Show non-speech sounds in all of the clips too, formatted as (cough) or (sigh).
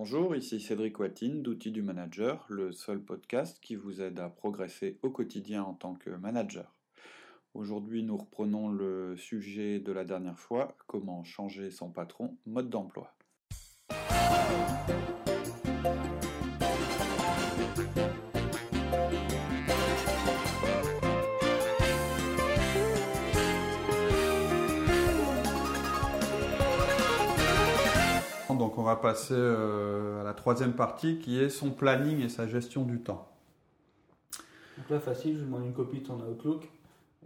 Bonjour, ici Cédric Watine d'Outils du Manager, le seul podcast qui vous aide à progresser au quotidien en tant que manager. Aujourd'hui, nous reprenons le sujet de la dernière fois, comment changer son patron, mode d'emploi. On va passer euh, à la troisième partie qui est son planning et sa gestion du temps. Donc là, facile, je demande une copie de son Outlook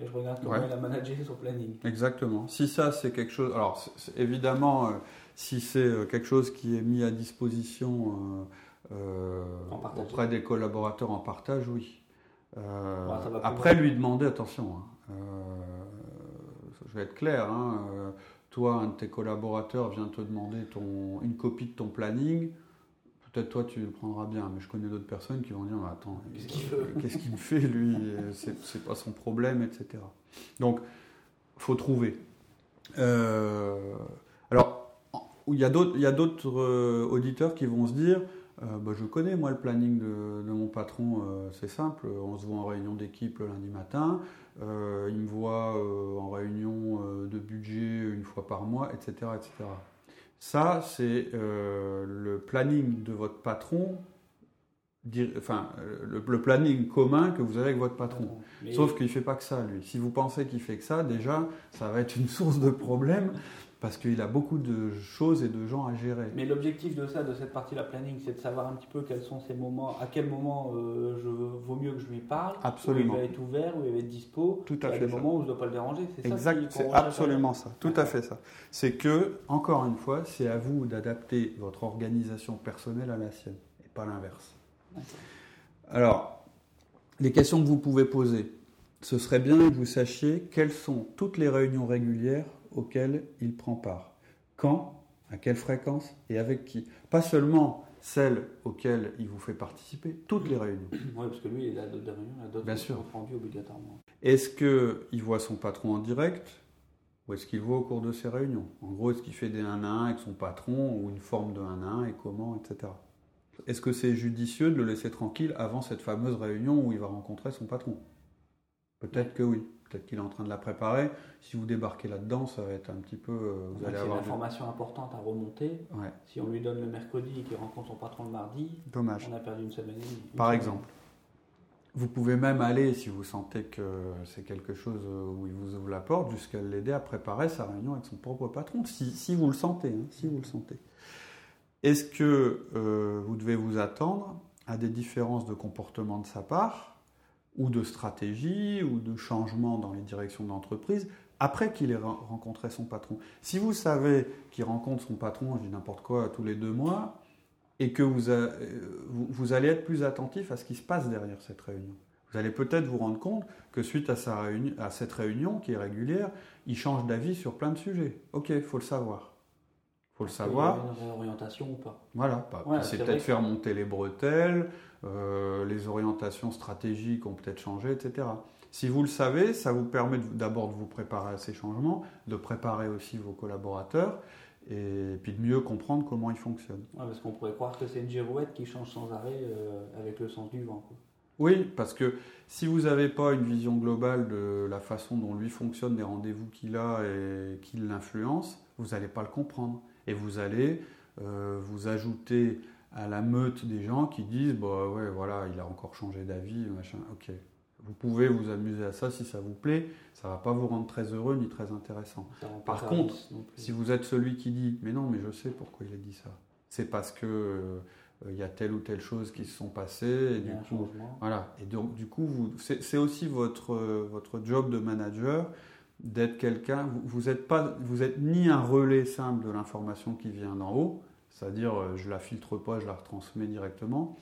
et je regarde comment Ouais. il a managé son planning. Exactement. Si ça c'est quelque chose, alors évidemment, euh, si c'est euh, quelque chose qui est mis à disposition euh, auprès des collaborateurs en partage, oui. Après, lui demander attention. hein, je vais être clair. hein, toi, un de tes collaborateurs vient te demander ton, une copie de ton planning. Peut-être toi tu le prendras bien, mais je connais d'autres personnes qui vont dire Mais attends, Qu'est-ce qu'il me fait lui? C'est pas son problème, etc. Donc, faut trouver. Euh, alors, il y a d'autres, euh, auditeurs qui vont se dire, euh, bah, je connais moi le planning de, de mon patron, euh, c'est simple, on se voit en réunion d'équipe le lundi matin, euh, il me voit euh, en réunion euh, de budget une fois par mois, etc., etc. Ça, c'est le planning de votre patron, dir- enfin, le, le planning commun que vous avez avec votre patron. Mais- Sauf qu'il ne fait pas que ça, lui. Si vous pensez qu'il fait que ça, déjà, ça va être une (laughs) source de problème parce qu'il a beaucoup de choses et de gens à gérer. Mais l'objectif de ça, de cette partie-là planning, c'est de savoir un petit peu quels sont ces moments, à quel moment euh, je vaut mieux que je lui parle, Absolument. où il va être ouvert, où il va être dispo, Tout à fait des ça. moments où je ne dois pas le déranger. C'est ça Exact, c'est absolument ça. Tout à fait ça. C'est que, encore une fois, c'est à vous d'adapter votre organisation personnelle à la sienne et pas l'inverse. Alors, les questions que vous pouvez poser, ce serait bien que vous sachiez quelles sont toutes les réunions régulières auxquelles il prend part. Quand, à quelle fréquence et avec qui. Pas seulement celles auxquelles il vous fait participer, toutes les réunions. (clears throat) Oui, parce que lui, il a d'autres réunions, il a d'autres Bien sûr. comptes rendus obligatoirement. Est-ce qu'il voit son patron en direct ou est-ce qu'il voit au cours de ses réunions? En gros, est-ce qu'il fait des 1 à 1 avec son patron ou une forme de 1 à 1 et comment, etc. Est-ce que c'est judicieux de le laisser tranquille avant cette fameuse réunion où il va rencontrer son patron? Peut-être que oui. Peut-être qu'il est en train de la préparer. Si vous débarquez là-dedans, ça va être un petit peu. euh, Vous Donc, allez c'est une avoir. du- information importante à remonter. Ouais, Si on lui donne le mercredi et qu'il rencontre son patron le mardi, dommage. on a perdu une semaine et demie. Une Par semaine. exemple. Vous pouvez même aller, si vous sentez que c'est quelque chose où il vous ouvre la porte, jusqu'à l'aider à préparer sa réunion avec son propre patron, si, si vous le sentez. hein, si vous le sentez. Est-ce que euh, vous devez vous attendre à des différences de comportement de sa part, ou de stratégie, ou de changement dans les directions d'entreprise, après qu'il ait ren- rencontré son patron Si vous savez qu'il rencontre son patron, je dis n'importe quoi, tous les deux mois, et que euh, vous, vous allez être plus attentif à ce qui se passe derrière cette réunion. Vous allez peut-être vous rendre compte que suite à, à cette réunion qui est régulière, il change d'avis sur plein de sujets. Ok, il faut le savoir. Il faut le Il y a savoir. une réorientation ou pas? Voilà, pas- Ouais, c'est peut-être faire monter les bretelles, euh, les orientations stratégiques ont peut-être changé, etc. Si vous le savez, ça vous permet d'abord de vous préparer à ces changements, de préparer aussi vos collaborateurs, et puis de mieux comprendre comment ils fonctionnent. Ouais, parce qu'on pourrait croire que c'est une girouette qui change sans arrêt euh, avec le sens du vent. quoi. Oui, parce que si vous n'avez pas une vision globale de la façon dont lui fonctionne, des rendez-vous qu'il a et qu'il l'influence, vous n'allez pas le comprendre. Et vous allez euh, vous ajouter à la meute des gens qui disent bah ouais voilà il a encore changé d'avis machin. Ok. Vous pouvez vous amuser à ça si ça vous plaît. Ça va pas vous rendre très heureux ni très intéressant. Par contre, si vous êtes celui qui dit mais non mais je sais pourquoi il a dit ça. C'est parce que euh, il y a telle ou telle chose qui se sont passées et du coup voilà. Et donc, du coup, vous- c'est aussi votre, euh, votre job de manager d'être quelqu'un. Vous, vous êtes pas, vous êtes ni un relais simple de l'information qui vient d'en haut, c'est-à-dire euh, je la filtre pas, je la retransmets directement,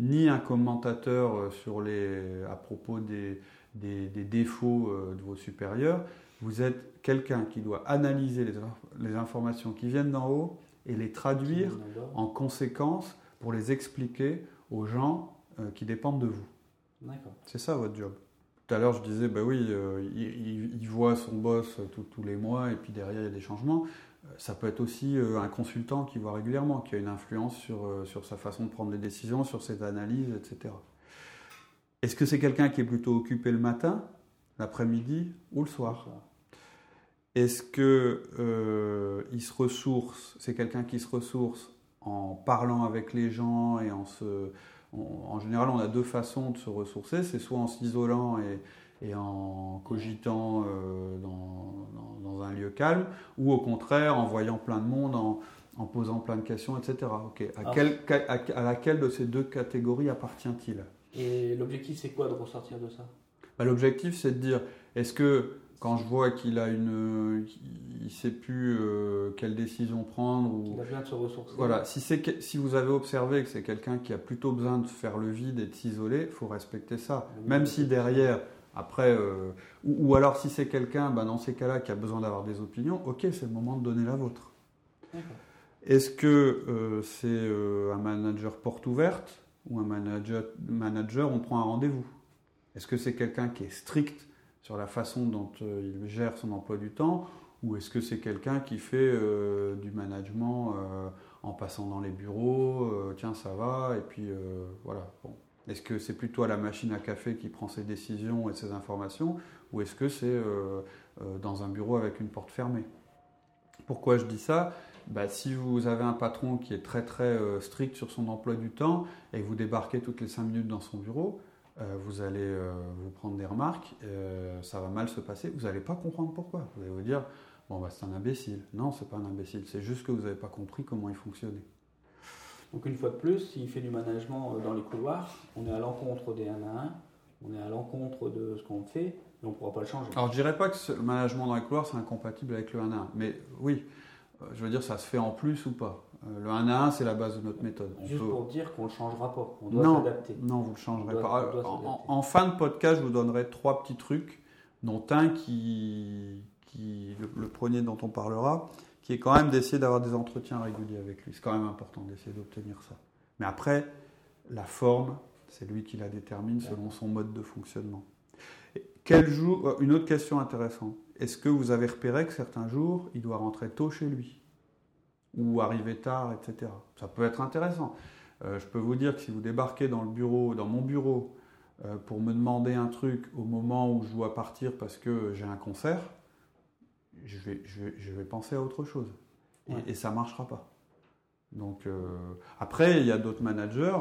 ni un commentateur euh, sur les, à propos des, des, des défauts euh, de vos supérieurs. Vous êtes quelqu'un qui doit analyser les, les informations qui viennent d'en haut et les traduire en conséquence pour les expliquer aux gens euh, qui dépendent de vous. D'accord. C'est ça votre job. Tout à l'heure, je disais, bah oui, euh, il, voit son boss euh, tous- les mois et puis derrière, il y a des changements. Ça peut être aussi un consultant qui voit régulièrement, qui a une influence sur, sur sa façon de prendre les décisions, sur ses analyses, etc. Est-ce que c'est quelqu'un qui est plutôt occupé le matin, l'après-midi ou le soir? Est-ce que il se ressource C'est quelqu'un qui se ressource en parlant avec les gens et en se. en général, on a deux façons de se ressourcer. C'est soit en s'isolant et, en cogitant euh, dans, un lieu calme, ou au contraire en voyant plein de monde, en, posant plein de questions, etc. Ok. À, ah. à, laquelle de ces deux catégories appartient-il? Et l'objectif, c'est quoi de ressortir de ça? Bah, L'objectif, c'est de dire est-ce que quand je vois qu'il a une, il sait plus euh, quelle décision prendre ou il a besoin de se ressourcer. Voilà, si c'est si vous avez observé que c'est quelqu'un qui a plutôt besoin de faire le vide et de s'isoler, faut respecter ça. Même si derrière, après, euh, ou, alors si c'est quelqu'un, bah, dans ces cas-là, qui a besoin d'avoir des opinions, ok, c'est le moment de donner la vôtre. Est-ce que euh, c'est un manager porte ouverte ou un manager, manager on prend un rendez-vous? Est-ce que c'est quelqu'un qui est strict? Sur la façon dont euh, il gère son emploi du temps ou est-ce que c'est quelqu'un qui fait euh, du management euh, en passant dans les bureaux, tiens ça va, et puis voilà. Est-ce que c'est plutôt la machine à café qui prend ses décisions et ses informations, ou est-ce que c'est dans un bureau avec une porte fermée? Pourquoi je dis ça? Bah, Si vous avez un patron qui est très très strict sur son emploi du temps et vous débarquez toutes les 5 minutes dans son bureau, euh, vous allez euh, vous prendre des remarques, euh, ça va mal se passer, vous n'allez pas comprendre pourquoi. Vous allez vous dire, bon, bah, c'est un imbécile. Non, c'est pas un imbécile, c'est juste que vous n'avez pas compris comment il fonctionnait. Donc une fois de plus, s'il fait du management dans les couloirs, on est à l'encontre des 1 à 1, on est à l'encontre de ce qu'on fait, et on ne pourra pas le changer. Alors je dirais pas que le management dans les couloirs, c'est incompatible avec le 1 à 1, mais oui, je veux dire, ça se fait en plus ou pas. Euh, le 1 à 1, c'est la base de notre méthode. Juste pour dire qu'on ne le changera pas, qu'on doit s'adapter. Non, vous ne le changerez pas. En, fin de podcast, je vous donnerai trois petits trucs, dont un qui, qui le, premier dont on parlera, qui est quand même d'essayer d'avoir des entretiens réguliers avec lui. C'est quand même important d'essayer d'obtenir ça. Mais après, la forme, c'est lui qui la détermine selon son mode de fonctionnement. Quel jour, euh, une autre question intéressante. Est-ce que vous avez repéré que certains jours, il doit rentrer tôt chez lui? Ou arriver tard, etc. Ça peut être intéressant. Euh, je peux vous dire que si vous débarquez dans le bureau, dans mon bureau, euh, pour me demander un truc au moment où je dois partir parce que j'ai un concert, je vais, je vais, penser à autre chose. Et, ça ne marchera pas. Donc, euh, après, il y a d'autres managers,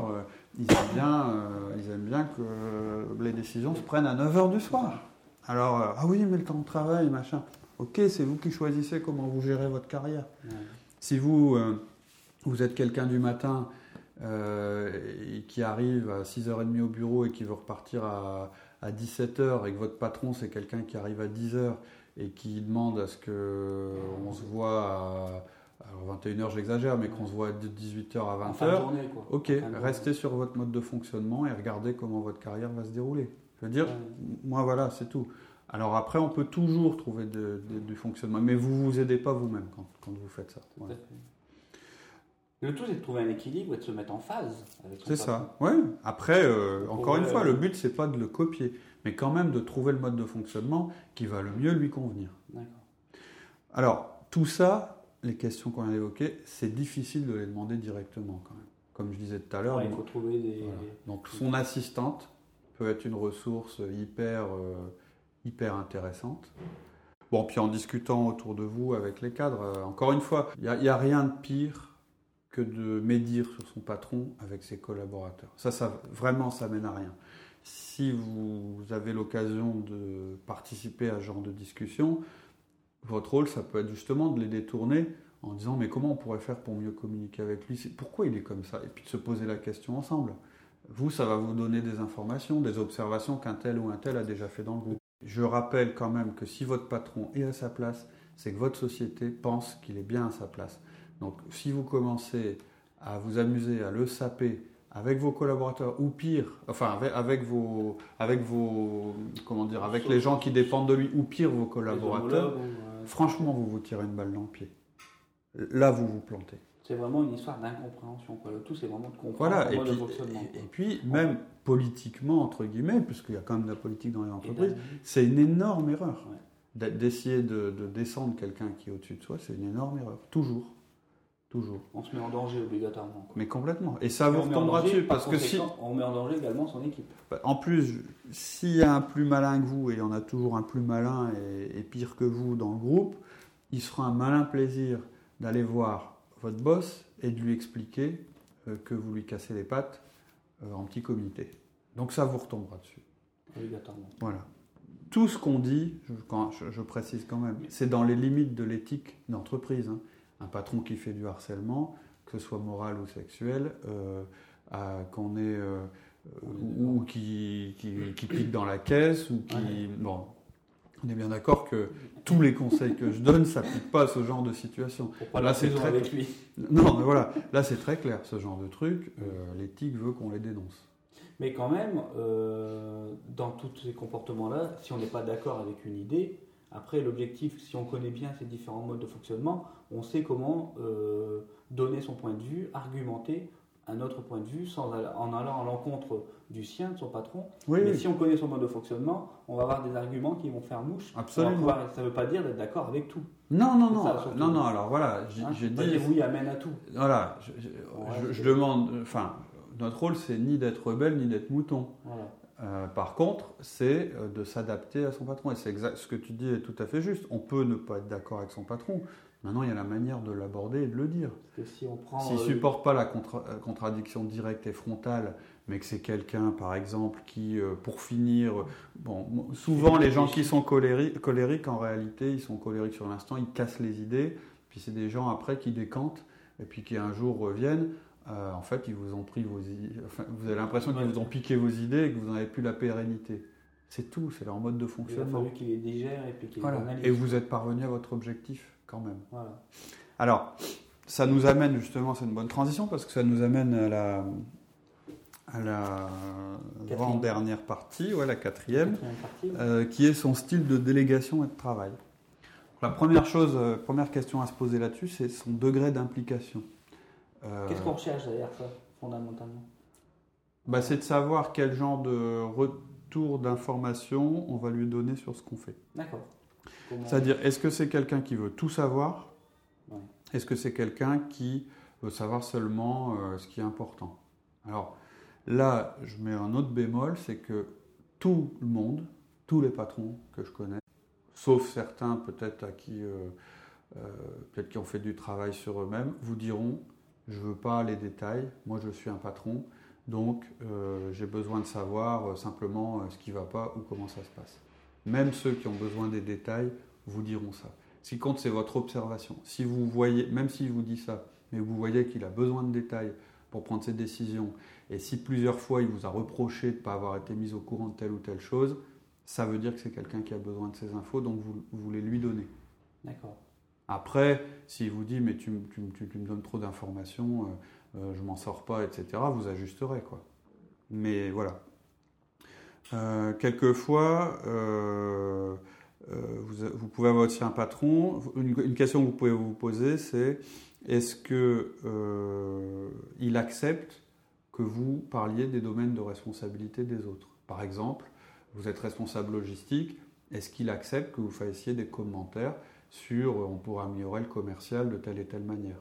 ils, aiment bien, ils aiment bien que les décisions se prennent à 9h du soir. Alors, ah oui, mais le temps de travail, machin. Ok, c'est vous qui choisissez comment vous gérez votre carrière. Si vous, euh, vous êtes quelqu'un du matin euh, qui arrive à 6h30 au bureau et qui veut repartir à, 17h et que votre patron c'est quelqu'un qui arrive à 10h et qui demande à ce qu'on se voit à, 21h j'exagère, mais qu'on se voit de 18h à 20h, ok, restez sur votre mode de fonctionnement et regardez comment votre carrière va se dérouler. Je veux dire, moi voilà, c'est tout. Alors après, on peut toujours trouver du fonctionnement, mais vous ne vous aidez pas vous-même quand, vous faites ça. Le tout, c'est de trouver un équilibre et de se mettre en phase avec C'est ça, oui. Après, euh, encore une fois, le but, c'est pas de le copier, mais quand même de trouver le mode de fonctionnement qui va le mieux lui convenir. D'accord. Alors, tout ça, les questions qu'on vient d'évoquer, c'est difficile de les demander directement quand même. Comme je disais tout à l'heure. il faut trouver des... Donc, son assistante peut être une ressource hyper... Euh, hyper intéressante. Bon, puis en discutant autour de vous avec les cadres, euh, encore une fois, il n'y a, rien de pire que de médire sur son patron avec ses collaborateurs. Ça, ça vraiment, ça mène à rien. Si vous avez l'occasion de participer à ce genre de discussion, votre rôle, ça peut être justement de les détourner en disant mais comment on pourrait faire pour mieux communiquer avec lui? Pourquoi il est comme ça? Et puis de se poser la question ensemble. Vous, ça va vous donner des informations, des observations qu'un tel ou un tel a déjà fait dans le groupe. Je rappelle quand même que si votre patron est à sa place, c'est que votre société pense qu'il est bien à sa place. Donc si vous commencez à vous amuser à le saper avec vos collaborateurs ou pire, enfin avec, vos, avec vos, comment dire, avec les gens qui dépendent de lui ou pire vos collaborateurs, franchement vous vous tirez une balle dans le pied. Là vous vous plantez. C'est vraiment une histoire d'incompréhension. Le tout, c'est vraiment de comprendre voilà, et puis, Et, puis, même politiquement, entre guillemets, puisqu'il y a quand même de la politique dans les entreprises, c'est une énorme erreur. d'essayer de, de descendre quelqu'un qui est au-dessus de soi, c'est une énorme erreur. Toujours. Toujours. On se met en danger obligatoirement. quoi. Mais complètement. Et ça Et vous retombera dessus. par Parce que si, On met en danger également son équipe. Bah, En plus, s'il y a un plus malin que vous, et il y en a toujours un plus malin et, et pire que vous dans le groupe, il sera un malin plaisir d'aller voir votre boss et de lui expliquer euh, que vous lui cassez les pattes euh, en petit comité. Donc ça vous retombera dessus. Obligatoirement. Voilà. Tout ce qu'on dit, je, quand- je- je précise quand même, c'est dans les limites de l'éthique d'entreprise. hein. Un patron qui fait du harcèlement, que ce soit moral ou sexuel, euh, qu'on est euh, ou, ou qui, qui, qui pique dans la caisse ou qui Ouais. bon. On est bien d'accord que tous les conseils que je donne s'appliquent pas à ce genre de situation. Pour pas Là, c'est très- avec lui. Non, mais voilà, là c'est très clair, ce genre de truc, euh, l'éthique veut qu'on les dénonce. Mais quand même, euh, dans tous ces comportements-là, si on n'est pas d'accord avec une idée, après l'objectif, si on connaît bien ces différents modes de fonctionnement, on sait comment euh, donner son point de vue, argumenter un autre point de vue sans en allant à l'encontre du sien, de son patron. Oui, Mais oui. si on connaît son mode de fonctionnement, on va avoir des arguments qui vont faire mouche. Absolument. pouvoir- ça ne veut pas dire d'être d'accord avec tout. Non, non, non, ça, non, non, alors voilà, j'ai Hein, dire oui amène à tout. Voilà, je, je- Ouais, je- je demande, enfin, notre rôle, c'est ni d'être rebelle, ni d'être mouton. Voilà. Euh, par contre, c'est euh, de s'adapter à son patron. Et c'est exact, ce que tu dis est tout à fait juste. On peut ne pas être d'accord avec son patron. Maintenant, il y a la manière de l'aborder et de le dire. Parce que si on prend. S'il euh, supporte pas la contra- euh, contradiction directe et frontale, mais que c'est quelqu'un, par exemple, qui, euh, pour finir, bon, souvent les gens qui sont colériques, colériques, en réalité, ils sont colériques sur l'instant, ils cassent les idées, puis c'est des gens après qui décantent, et puis qui un jour reviennent. euh, en fait, ils vous ont pris vos idées, enfin, vous avez l'impression qu'ils vous ont piqué vos idées et que vous n'en avez plus la pérennité. C'est tout, c'est leur mode de il a fonctionnement. fallu qu'il les digère et puis qu'il les. Et vous êtes parvenu à votre objectif quand même. Voilà. Alors, ça nous amène justement, c'est une bonne transition parce que ça nous amène à la, à la avant-dernière partie, ouais, la quatrième, Quatrième partie. euh, qui est son style de délégation et de travail. La première chose, euh, première question à se poser là-dessus, c'est son degré d'implication. Euh, Qu'est-ce qu'on recherche derrière ça, fondamentalement? bah, C'est de savoir quel genre de d'information on va lui donner sur ce qu'on fait. D'accord. Comment- C'est-à-dire, est-ce que c'est quelqu'un qui veut tout savoir? Ouais. Est-ce que c'est quelqu'un qui veut savoir seulement euh, ce qui est important? Alors là, je mets un autre bémol, c'est que tout le monde, tous les patrons que je connais, sauf certains peut-être à qui, euh, euh, peut-être qui ont fait du travail sur eux-mêmes, vous diront, je veux pas les détails, moi je suis un patron, donc euh, j'ai besoin de savoir euh, simplement euh, ce qui va pas ou comment ça se passe. Même ceux qui ont besoin des détails vous diront ça. Ce qui compte, c'est votre observation. Si vous voyez, même s'il vous dit ça, mais vous voyez qu'il a besoin de détails pour prendre ses décisions, et si plusieurs fois il vous a reproché de ne pas avoir été mis au courant de telle ou telle chose, ça veut dire que c'est quelqu'un qui a besoin de ces infos, donc vous, vous voulez lui donner. D'accord. Après, s'il vous dit, mais tu, m- tu m- tu- tu me donnes trop d'informations, euh, je m'en sors pas, etc., vous ajusterez, quoi. Mais voilà. Euh, quelquefois, euh, vous, pouvez avoir aussi un patron. Une, question que vous pouvez vous poser, c'est est-ce que euh, il accepte que vous parliez des domaines de responsabilité des autres? Par exemple, vous êtes responsable logistique, est-ce qu'il accepte que vous fassiez des commentaires sur on pourrait améliorer le commercial de telle et telle manière?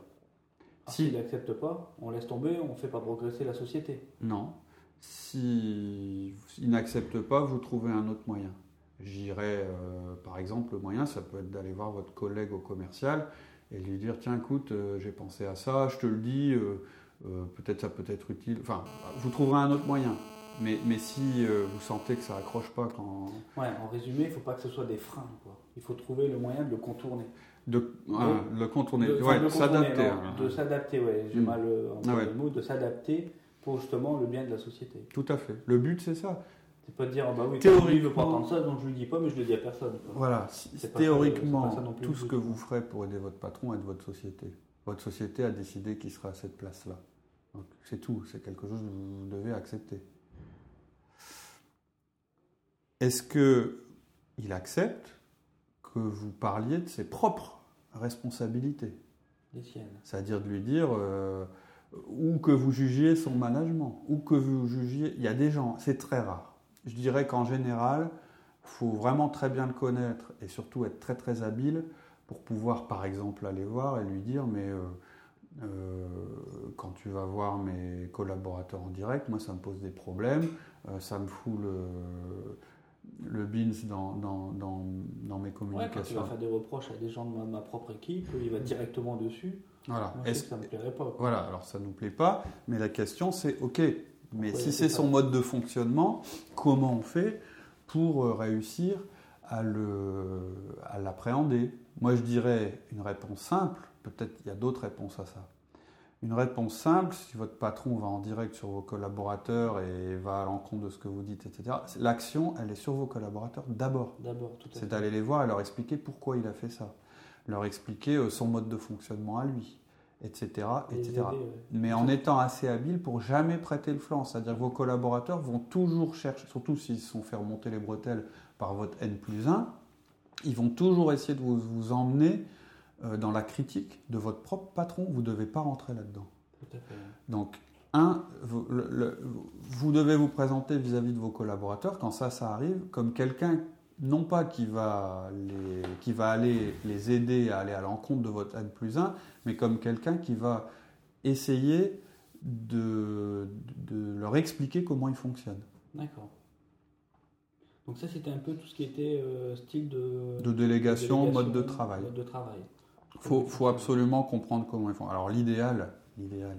S'il n'accepte pas, on laisse tomber, on ne fait pas progresser la société. Non. Si il n'accepte pas, vous trouvez un autre moyen. J'irais, euh, par exemple, le moyen, ça peut être d'aller voir votre collègue au commercial et lui dire tiens, écoute, euh, j'ai pensé à ça, je te le dis, euh, euh, peut-être ça peut être utile. Enfin, vous trouverez un autre moyen. Mais, mais si vous sentez que ça accroche pas quand. Ouais, en résumé, il ne faut pas que ce soit des freins. quoi. Il faut trouver le moyen de le contourner. De, ah, le contourner, De- ouais, de le contourner, s'adapter. non, hein. De s'adapter, ouais. J'ai Mm. mal employé Ah ouais. le mot, de s'adapter pour justement le bien de la société. Tout à fait. Le but, c'est ça. C'est pas de dire, ah bah oui, Théoriquement- il veut pas entendre ça, donc je lui dis pas, mais je le dis à personne. quoi. Voilà, théoriquement, pas non plus tout le ce que vous ferez pour aider votre patron aide votre société. Votre société a décidé qu'il sera à cette place-là. Donc c'est tout, c'est quelque chose que vous devez accepter. Est-ce que il accepte que vous parliez de ses propres responsabilités Les siennes. C'est-à-dire de lui dire, euh, ou que vous jugiez son management, ou que vous jugiez... Il y a des gens, c'est très rare. Je dirais qu'en général, faut vraiment très bien le connaître et surtout être très très habile pour pouvoir par exemple aller voir et lui dire mais euh, euh, quand tu vas voir mes collaborateurs en direct, moi ça me pose des problèmes, euh, ça me fout le, le beans dans, dans, dans, dans mes Ouais, quand tu communications. vas faire des reproches à des gens de ma, ma propre équipe, il va directement dessus. Voilà. Moi, Est-ce que ça me plairait pas. quoi. Voilà, alors ça ne nous plaît pas, mais la question c'est, ok, mais Pourquoi si c'est son mode de fonctionnement, comment on fait pour euh, réussir à le- à l'appréhender? Moi je dirais une réponse simple, peut-être il y a d'autres réponses à ça. Une réponse simple, si votre patron va en direct sur vos collaborateurs et va à l'encontre de ce que vous dites, etc., l'action, elle est sur vos collaborateurs d'abord. D'abord, tout à C'est fait. d'aller les voir et leur expliquer pourquoi il a fait ça. Leur expliquer euh, son mode de fonctionnement à lui, etc. Etc. aider. Mais en étant assez habile pour jamais prêter le flanc. C'est-à-dire que vos collaborateurs vont toujours chercher, surtout s'ils se sont fait remonter les bretelles par votre N plus 1, ils vont toujours essayer de vous, vous emmener dans la critique de votre propre patron. Vous ne devez pas rentrer là-dedans. Donc, un, vous, le- le- vous devez vous présenter vis-à-vis de vos collaborateurs, quand ça, ça arrive, comme quelqu'un, non pas qui va, les, qui va aller les aider à aller à l'encontre de votre N plus 1, mais comme quelqu'un qui va essayer de, de leur expliquer comment ils fonctionnent. D'accord. Donc ça, c'était un peu tout ce qui était euh, style de... De délégation, délégation, mode de travail. Mode de travail. Il faut, faut absolument comprendre comment ils font. Alors l'idéal, l'idéal,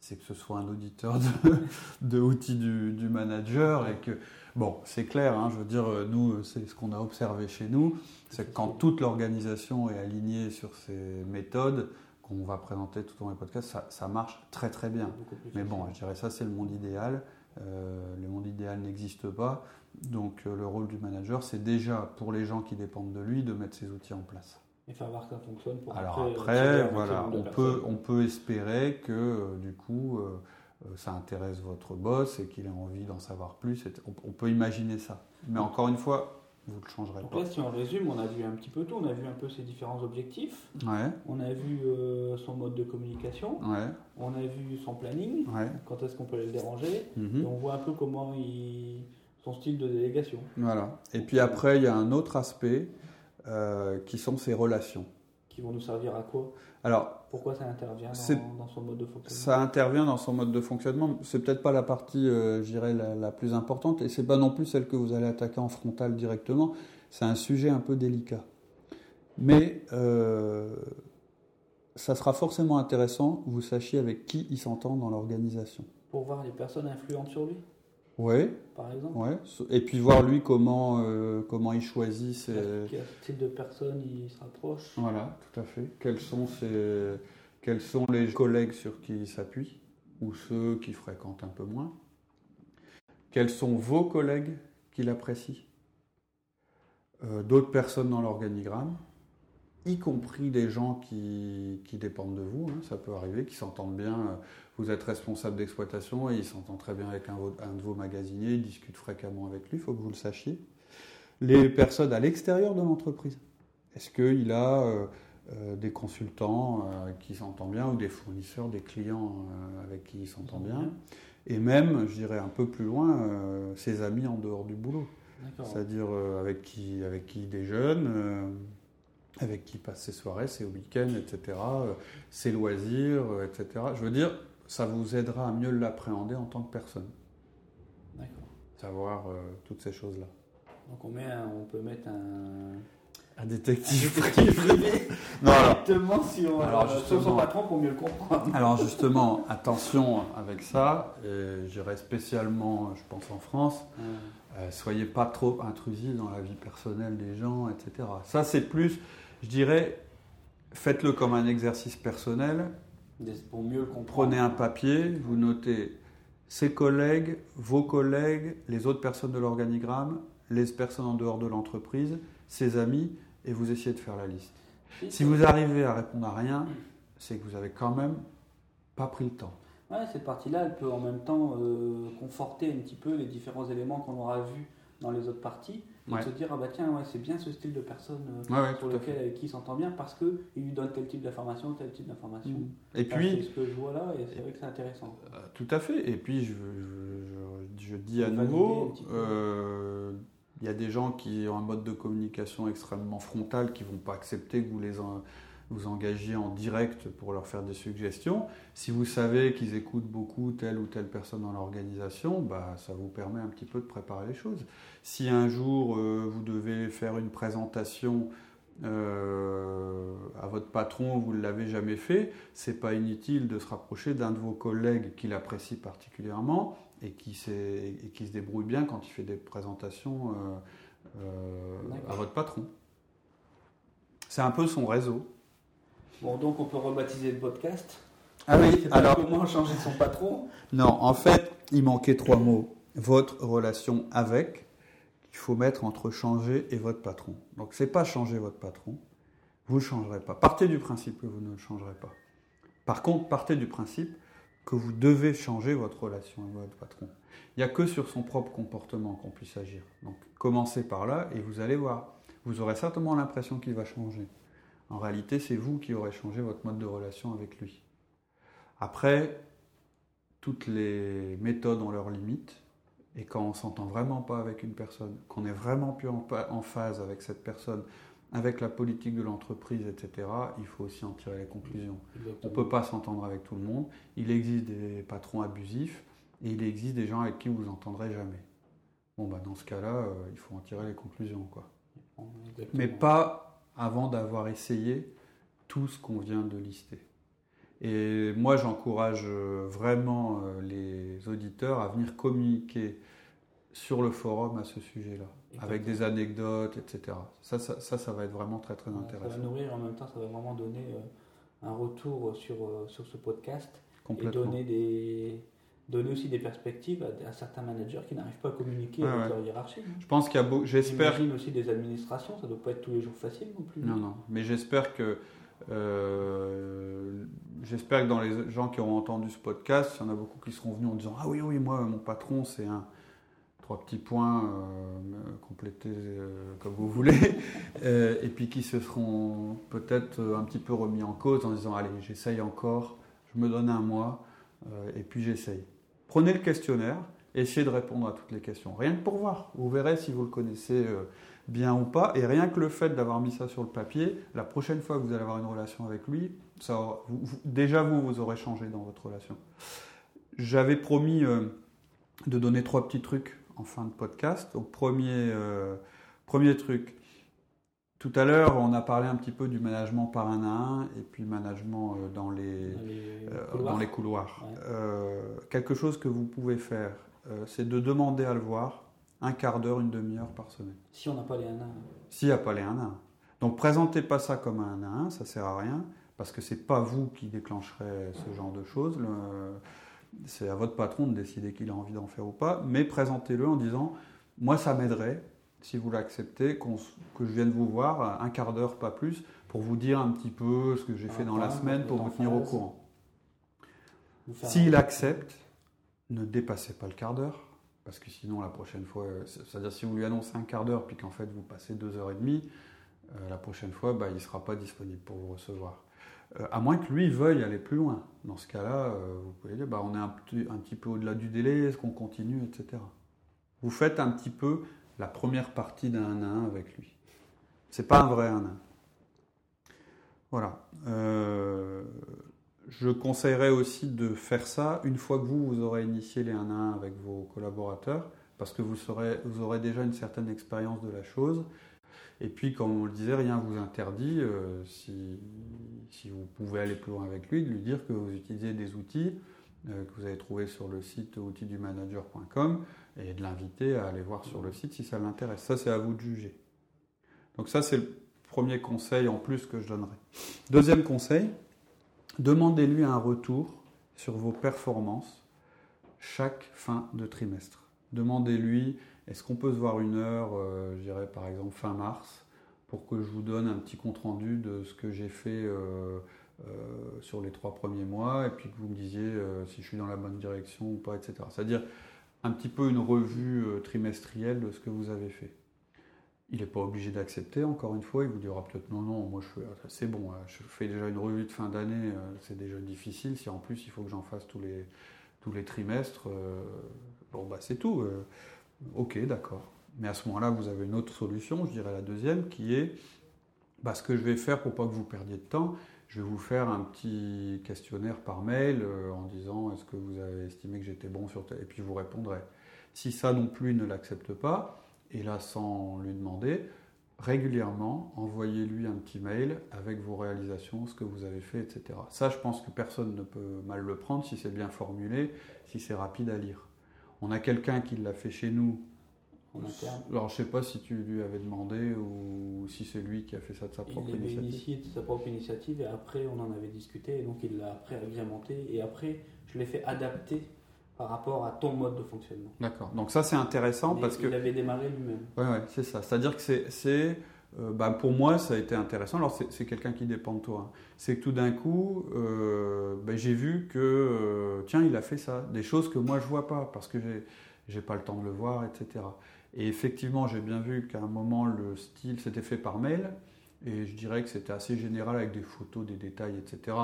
c'est que ce soit un auditeur de, (laughs) de outils du, du manager et que, bon, c'est clair, hein, je veux dire, euh, nous, c'est ce qu'on a observé chez nous, c'est que quand toute l'organisation est alignée sur ces méthodes qu'on va présenter tout au long des podcasts, ça, ça marche très très bien. Mais bon, je dirais ça, c'est le monde idéal. Euh, le monde idéal n'existe pas. Donc euh, le rôle du manager, c'est déjà pour les gens qui dépendent de lui de mettre ces outils en place. Et faire voir que ça fonctionne pour Alors après, après, tirer un voilà, on personnes. peut, on peut espérer que euh, du coup, euh, euh, ça intéresse votre boss et qu'il ait envie d'en savoir plus. On, peut imaginer ça. Mais encore une fois, vous ne le changerez Donc pas. là, si on résume, on a vu un petit peu tout. On a vu un peu ses différents objectifs. Ouais, On a vu euh, son mode de communication. ouais, On a vu son planning. ouais. Quand est-ce qu'on peut le déranger. mhm. Et on voit un peu comment il... son style de délégation. Voilà. Et puis après, il y a un autre aspect euh, qui sont ses relations. Qui vont nous servir à quoi? Alors, Pourquoi ça intervient dans, dans son mode de fonctionnement? Ça intervient dans son mode de fonctionnement. C'est peut-être pas la partie, euh, je dirais, la, la plus importante, et c'est pas non plus celle que vous allez attaquer en frontal directement. C'est un sujet un peu délicat. Mais euh, ça sera forcément intéressant que vous sachiez avec qui il s'entend dans l'organisation. Pour voir les personnes influentes sur lui, Oui, par exemple ouais. Et puis voir lui comment, euh, comment il choisit ses, Quel type de personnes il se rapproche Voilà, tout à fait. Quels sont, ses- quels sont les collègues sur qui il s'appuie ou ceux qui fréquentent un peu moins Quels sont vos collègues qu'il apprécie Euh, D'autres personnes dans l'organigramme, y compris des gens qui, qui dépendent de vous, hein, ça peut arriver, qui s'entendent bien. euh, Vous êtes responsable d'exploitation et il s'entend très bien avec un, de vos magasiniers, il discute fréquemment avec lui, il faut que vous le sachiez. Les personnes à l'extérieur de l'entreprise. Est-ce qu'il a euh, euh, des consultants euh, qui il s'entend bien ou des fournisseurs, des clients euh, avec qui il s'entend bien? Et même, je dirais un peu plus loin, ses amis en dehors du boulot. C'est-à-dire avec, qui, avec qui il déjeune, avec qui il passe ses soirées, ses week-ends, etc., ses loisirs, etc. Je veux dire, ça vous aidera à mieux l'appréhender en tant que personne, D'accord. savoir euh, toutes ces choses-là. Donc on, met un- on peut mettre un, Un un détective privé (laughs) Non, alors, directement sur, Alors, euh, sur justement. son patron pour mieux le comprendre. (laughs) Alors justement, attention avec ça, et j'irai spécialement, je pense en France, euh, soyez pas trop intrusifs dans la vie personnelle des gens, etc. Ça c'est plus, je dirais, faites-le comme un exercice personnel, Pour mieux le comprendre. prenez un papier, vous notez ses collègues, vos collègues, les autres personnes de l'organigramme, les personnes en dehors de l'entreprise, ses amis, et vous essayez de faire la liste. Si vous arrivez à répondre à rien, c'est que vous avez quand même pas pris le temps. Ouais, cette partie-là, elle peut en même temps euh, conforter un petit peu les différents éléments qu'on aura vus dans les autres parties. Et Ouais. de se dire, ah bah tiens, ouais, c'est bien ce style de personne euh, Ouais, ouais, sur tout à lequel avec qui il s'entend bien parce qu'il lui donne tel type d'information, tel type d'information. Et Ça, puis, c'est ce que je vois là et c'est vrai que c'est intéressant. Euh, Tout à fait. Et puis, je, je- je- je dis à nouveau, euh, Il y a des gens qui ont un mode de communication extrêmement frontal qui ne vont pas accepter que vous les vous engagiez en direct pour leur faire des suggestions. Si vous savez qu'ils écoutent beaucoup telle ou telle personne dans l'organisation, bah, ça vous permet un petit peu de préparer les choses. Si un jour euh, vous devez faire une présentation euh, à votre patron, vous ne l'avez jamais fait, c'est pas inutile de se rapprocher d'un de vos collègues qui l'apprécie particulièrement et qui, et qui, se débrouille bien quand il fait des présentations euh, à votre patron. C'est un peu son réseau. Bon, donc on peut rebaptiser le podcast. Ah oui, alors. Comment changer son patron Non, en fait, il manquait trois mots. Votre relation avec, il faut mettre entre changer et votre patron. Donc, c'est pas changer votre patron. Vous ne changerez pas. Partez du principe que vous ne le changerez pas. Par contre, partez du principe que vous devez changer votre relation avec votre patron. Il n'y a que sur son propre comportement qu'on puisse agir. Donc, commencez par là et vous allez voir. Vous aurez certainement l'impression qu'il va changer. En réalité, c'est vous qui aurez changé votre mode de relation avec lui. Après, toutes les méthodes ont leurs limites. Et quand on s'entend vraiment pas avec une personne, qu'on n'est vraiment plus en, phase avec cette personne, avec la politique de l'entreprise, etc., il faut aussi en tirer les conclusions. On ne peut pas s'entendre avec tout le monde. Il existe des patrons abusifs et il existe des gens avec qui vous entendrez jamais. Bon, bah, dans ce cas-là, euh, il faut en tirer les conclusions. Quoi. Mais pas avant d'avoir essayé tout ce qu'on vient de lister. Et moi, j'encourage euh, vraiment euh, les auditeurs à venir communiquer sur le forum à ce sujet-là, avec des anecdotes, etc. Ça ça, ça, va être vraiment très, très intéressant. Ça va nourrir, en même temps, ça va vraiment donner euh, un retour sur, sur ce podcast et donner des, donner aussi des perspectives à, certains managers qui n'arrivent pas à communiquer avec leur hiérarchie. Hein. Je pense qu'il y a beau, j'espère. aussi des administrations, ça ne doit pas être tous les jours facile non plus. Non, non, mais j'espère que. Euh, j'espère que dans les gens qui auront entendu ce podcast, il y en a beaucoup qui seront venus en disant Ah oui, oui, moi, mon patron, c'est un. Trois petits points, euh, complétés euh, comme vous voulez, (laughs) et puis qui se seront peut-être un petit peu remis en cause en disant Allez, j'essaye encore, je me donne un mois, et puis j'essaye. Prenez le questionnaire, essayez de répondre à toutes les questions. Rien que pour voir. Vous verrez si vous le connaissez euh, bien ou pas. Et rien que le fait d'avoir mis ça sur le papier, la prochaine fois que vous allez avoir une relation avec lui, déjà vous, vous aurez changé dans votre relation. J'avais promis euh, de donner trois petits trucs en fin de podcast. Donc premier, euh, premier truc, tout à l'heure, on a parlé un petit peu du management par un à un et puis management euh, dans les, dans les couloirs. Euh, quelque chose que vous pouvez faire, euh, c'est de demander à le voir un quart d'heure, une demi-heure par semaine. Si on n'a pas les 1 à 1. S'il n'y a pas les 1 à 1. Donc présentez pas ça comme un 1 à 1, ça sert à rien, parce que c'est pas vous qui déclencherez ce genre de choses. C'est à votre patron de décider qu'il a envie d'en faire ou pas, mais présentez-le en disant, moi ça m'aiderait si vous l'acceptez, que je vienne vous voir un quart d'heure, pas plus, pour vous dire un petit peu ce que j'ai fait dans la semaine pour vous tenir au courant. S'il accepte, ne dépassez pas le quart d'heure, parce que sinon la prochaine fois, c'est-à-dire si vous lui annoncez un quart d'heure puis qu'en fait vous passez deux heures et demie, euh, la prochaine fois, bah, il ne sera pas disponible pour vous recevoir. Euh, à moins que lui veuille aller plus loin. Dans ce cas-là, euh, vous pouvez dire, bah, on est un, un petit peu au-delà du délai, est-ce qu'on continue, etc. Vous faites un petit peu la première partie d'un 1 à 1 avec lui. C'est pas un vrai 1 à 1. Voilà. Euh, je conseillerais aussi de faire ça une fois que vous, vous aurez initié les 1 à 1 avec vos collaborateurs, parce que vous, aurez déjà une certaine expérience de la chose. Et puis, comme on le disait, rien ne vous interdit, euh, si, si, vous pouvez aller plus loin avec lui, de lui dire que vous utilisez des outils euh, que vous avez trouvés sur le site outildumanager.com et de l'inviter à aller voir sur le site si ça l'intéresse. Ça, c'est à vous de juger. Donc ça, c'est le premier conseil en plus que je donnerai. Deuxième conseil, demandez-lui un retour sur vos performances chaque fin de trimestre. Demandez-lui, est-ce qu'on peut se voir une heure, euh, je dirais par exemple fin mars, pour que je vous donne un petit compte-rendu de ce que j'ai fait euh, euh, sur les trois premiers mois, et puis que vous me disiez si je suis dans la bonne direction ou pas, etc. C'est-à-dire, un petit peu une revue euh, trimestrielle de ce que vous avez fait. Il n'est pas obligé d'accepter, encore une fois, il vous dira peut-être non, non, moi je c'est bon, hein, je fais déjà une revue de fin d'année, euh, c'est déjà difficile, si en plus il faut que j'en fasse tous les, trimestres, euh, bon bah c'est tout. ok, d'accord. Mais à ce moment-là, vous avez une autre solution, je dirais la deuxième, qui est bah, ce que je vais faire pour pas que vous perdiez de temps, je vais vous faire un petit questionnaire par mail euh, en disant est-ce que vous avez estimé que j'étais bon sur et puis vous répondrez. Si ça non plus ne l'accepte pas, et là sans lui demander, régulièrement, envoyez-lui un petit mail avec vos réalisations, ce que vous avez fait, etc. Ça, je pense que personne ne peut mal le prendre si c'est bien formulé, si c'est rapide à lire. On a quelqu'un qui l'a fait chez nous alors, je sais pas si tu lui avais demandé ou si c'est lui qui a fait ça de sa propre initiative. Il avait initié de sa propre initiative et après, on en avait discuté et donc il l'a après agrémenté et après, je l'ai fait adapter par rapport à ton mode de fonctionnement. D'accord. Donc ça, c'est intéressant parce que... Il avait démarré lui-même. Oui, ouais, c'est ça. C'est-à-dire que c'est... Euh, bah, pour moi, ça a été intéressant. Alors, c'est quelqu'un qui dépend de toi. Hein. C'est que tout d'un coup, euh, bah, j'ai vu que, euh, tiens, il a fait ça. Des choses que moi, je vois pas parce que j'ai pas le temps de le voir, etc. Et effectivement, j'ai bien vu qu'à un moment, le style s'était fait par mail. Et je dirais que c'était assez général avec des photos, des détails, etc.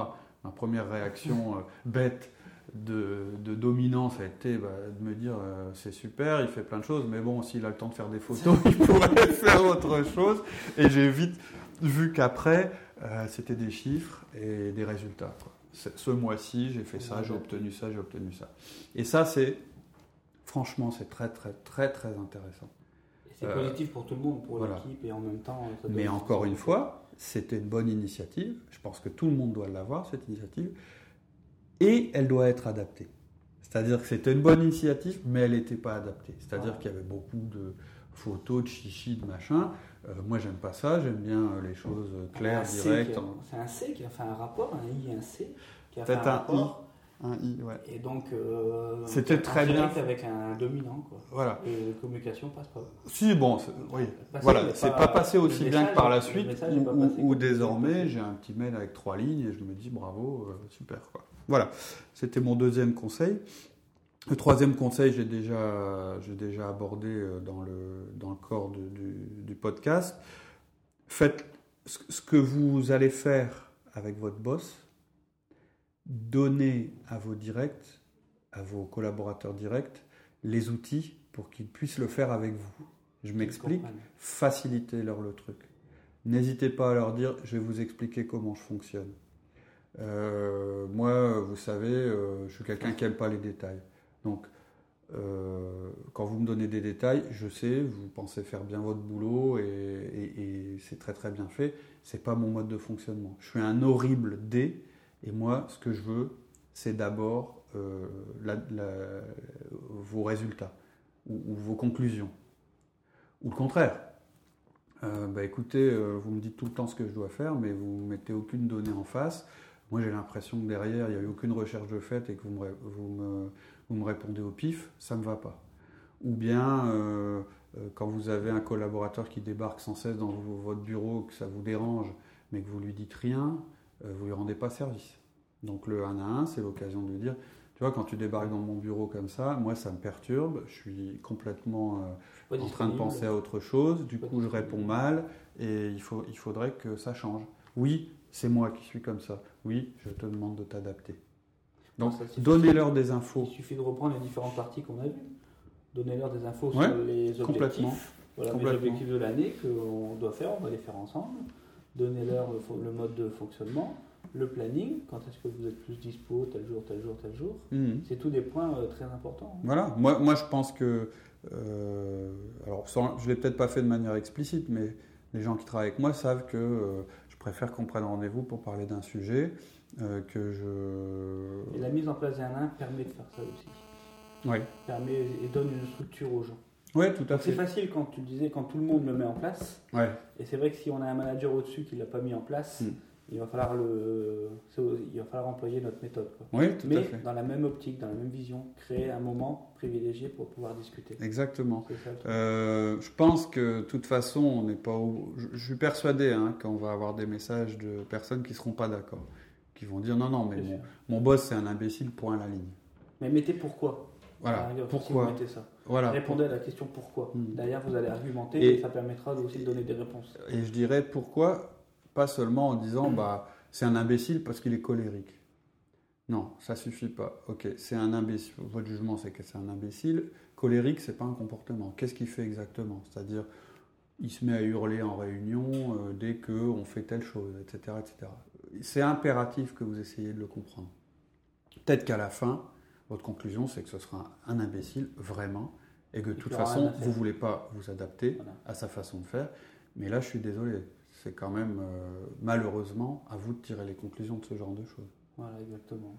Ma première réaction euh, bête de, de, dominance a été bah, de me dire euh, c'est super, il fait plein de choses, mais bon, s'il a le temps de faire des photos, (laughs) il pourrait faire autre chose. Et j'ai vite vu qu'après, euh, c'était des chiffres et des résultats. Ce mois-ci, j'ai fait ça, j'ai obtenu ça, j'ai obtenu ça. Et ça, c'est Franchement, c'est très, très, très, très intéressant. C'est euh, positif pour tout le monde, pour l'équipe, et en même temps. Mais encore une fois, c'était une bonne initiative. Je pense que tout le monde doit l'avoir, cette initiative. Et elle doit être adaptée. C'est-à-dire que c'était une bonne initiative, mais elle n'était pas adaptée. C'est-à-dire qu'il y avait beaucoup de photos, de chichi, de machin. Euh, moi, j'aime pas ça. J'aime bien euh, les choses claires, directes. C'est un C qui a fait un rapport, un I et un C. Qui a fait un, rapport. Un I, ouais. Et donc, euh, c'était très bien. avec un dominant, quoi. Voilà. Et la communication passe pas. Si, bon, oui. voilà, c'est pas, passé aussi bien que par la suite, où, désormais j'ai un petit mail avec trois lignes et je me dis bravo, euh, super, quoi. Voilà, c'était mon deuxième conseil. Le troisième conseil, j'ai déjà, j'ai déjà abordé euh, dans le, dans le corps du, du podcast. Faites ce que vous allez faire avec votre boss, donner à vos directs, à vos collaborateurs directs, les outils pour qu'ils puissent le faire avec vous. Je m'explique, facilitez-leur le truc. N'hésitez pas à leur dire, je vais vous expliquer comment je fonctionne. Euh, moi, vous savez, euh, je suis quelqu'un qui n'aime pas les détails. Donc, euh, quand vous me donnez des détails, je sais, vous pensez faire bien votre boulot et, et c'est très très bien fait. C'est pas mon mode de fonctionnement. Je suis un horrible D et moi, ce que je veux, c'est d'abord euh, vos résultats ou, vos conclusions. Ou le contraire. Euh, bah écoutez, euh, vous me dites tout le temps ce que je dois faire, mais vous ne mettez aucune donnée en face. Moi, j'ai l'impression que derrière, il n'y a eu aucune recherche de fait et que vous me, répondez au pif, ça ne me va pas. Ou bien, quand vous avez un collaborateur qui débarque sans cesse dans votre bureau, que ça vous dérange, mais que vous lui dites rien, euh, vous ne lui rendez pas service. Donc le 1 à 1, c'est l'occasion de lui dire, tu vois, quand tu débarques dans mon bureau comme ça, moi ça me perturbe, je suis complètement euh, en train de penser à autre chose, du coup je réponds mal et il, faut, il faudrait que ça change. Oui, c'est moi qui suis comme ça. Oui, je te demande de t'adapter. Donc donnez-leur des infos. Il suffit de reprendre les différentes parties qu'on a vues. Donnez-leur des infos sur les objectifs. Voilà les objectifs de l'année qu'on doit faire, on va les faire ensemble donnez-leur le, mode de fonctionnement, le planning, quand est-ce que vous êtes plus dispo, tel jour, tel jour, tel jour. Mhm. C'est tous des points euh, très importants. Voilà, moi, moi je pense que, euh, alors je ne l'ai peut-être pas fait de manière explicite, mais les gens qui travaillent avec moi savent que euh, je préfère qu'on prenne rendez-vous pour parler d'un sujet, que je... Et la mise en place d'un nain permet de faire ça aussi. Oui. Permet et donne une structure aux gens. Oui, tout à fait. C'est facile quand tu disais, quand tout le monde le met en place. Ouais. Et c'est vrai que si on a un manager au-dessus qui ne l'a pas mis en place, hmm. il, va falloir le, il va falloir employer notre méthode. Oui, tout Mais à fait. dans la même optique, dans la même vision, créer un moment privilégié pour pouvoir discuter. Exactement. euh, je pense que de toute façon, on n'est pas. Je, suis persuadé hein, qu'on va avoir des messages de personnes qui ne seront pas d'accord. Qui vont dire non, non, mais mon, mon boss, c'est un imbécile, point à la ligne. Mais mettez pourquoi? Voilà. pourquoi ça. Voilà. Répondez à la question pourquoi. Hmm. Derrière, vous allez argumenter et, ça permettra aussi de donner des réponses. Et je dirais pourquoi, pas seulement en disant bah, c'est un imbécile parce qu'il est colérique. Non, ça suffit pas. Ok, c'est un imbécile. Votre jugement, c'est que c'est un imbécile. Colérique, c'est pas un comportement. Qu'est-ce qu'il fait exactement? C'est-à-dire, il se met à hurler en réunion euh, dès qu'on fait telle chose, etc., etc. C'est impératif que vous essayiez de le comprendre. Peut-être qu'à la fin, votre conclusion, c'est que ce sera un, imbécile, vraiment, et que de toute façon, vous ne voulez pas vous adapter à sa façon de faire. Mais là, je suis désolé. C'est quand même, euh, malheureusement, à vous de tirer les conclusions de ce genre de choses. Voilà, exactement.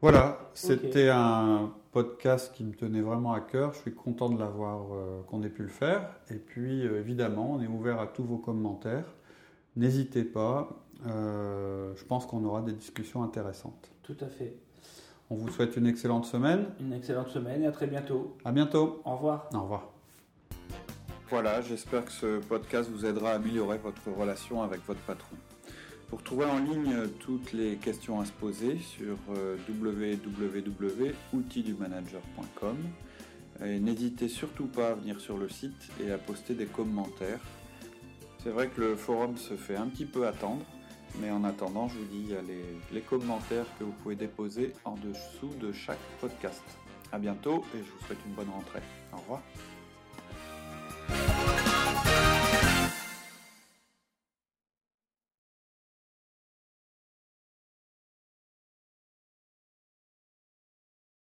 Voilà, c'était un podcast qui me tenait vraiment à cœur. Je suis content de l'avoir, euh, qu'on ait pu le faire. Et puis, euh, évidemment, on est ouvert à tous vos commentaires. N'hésitez pas. je pense qu'on aura des discussions intéressantes. Tout à fait. On vous souhaite une excellente semaine. Une excellente semaine et à très bientôt. À bientôt. Au revoir. Au revoir. Voilà, j'espère que ce podcast vous aidera à améliorer votre relation avec votre patron. Pour trouver en ligne toutes les questions à se poser sur euh, www.outildumanager.com, n'hésitez surtout pas à venir sur le site et à poster des commentaires. C'est vrai que le forum se fait un petit peu attendre, mais en attendant, je vous dis, a les, commentaires que vous pouvez déposer en dessous de chaque podcast. A bientôt et je vous souhaite une bonne rentrée. Au revoir.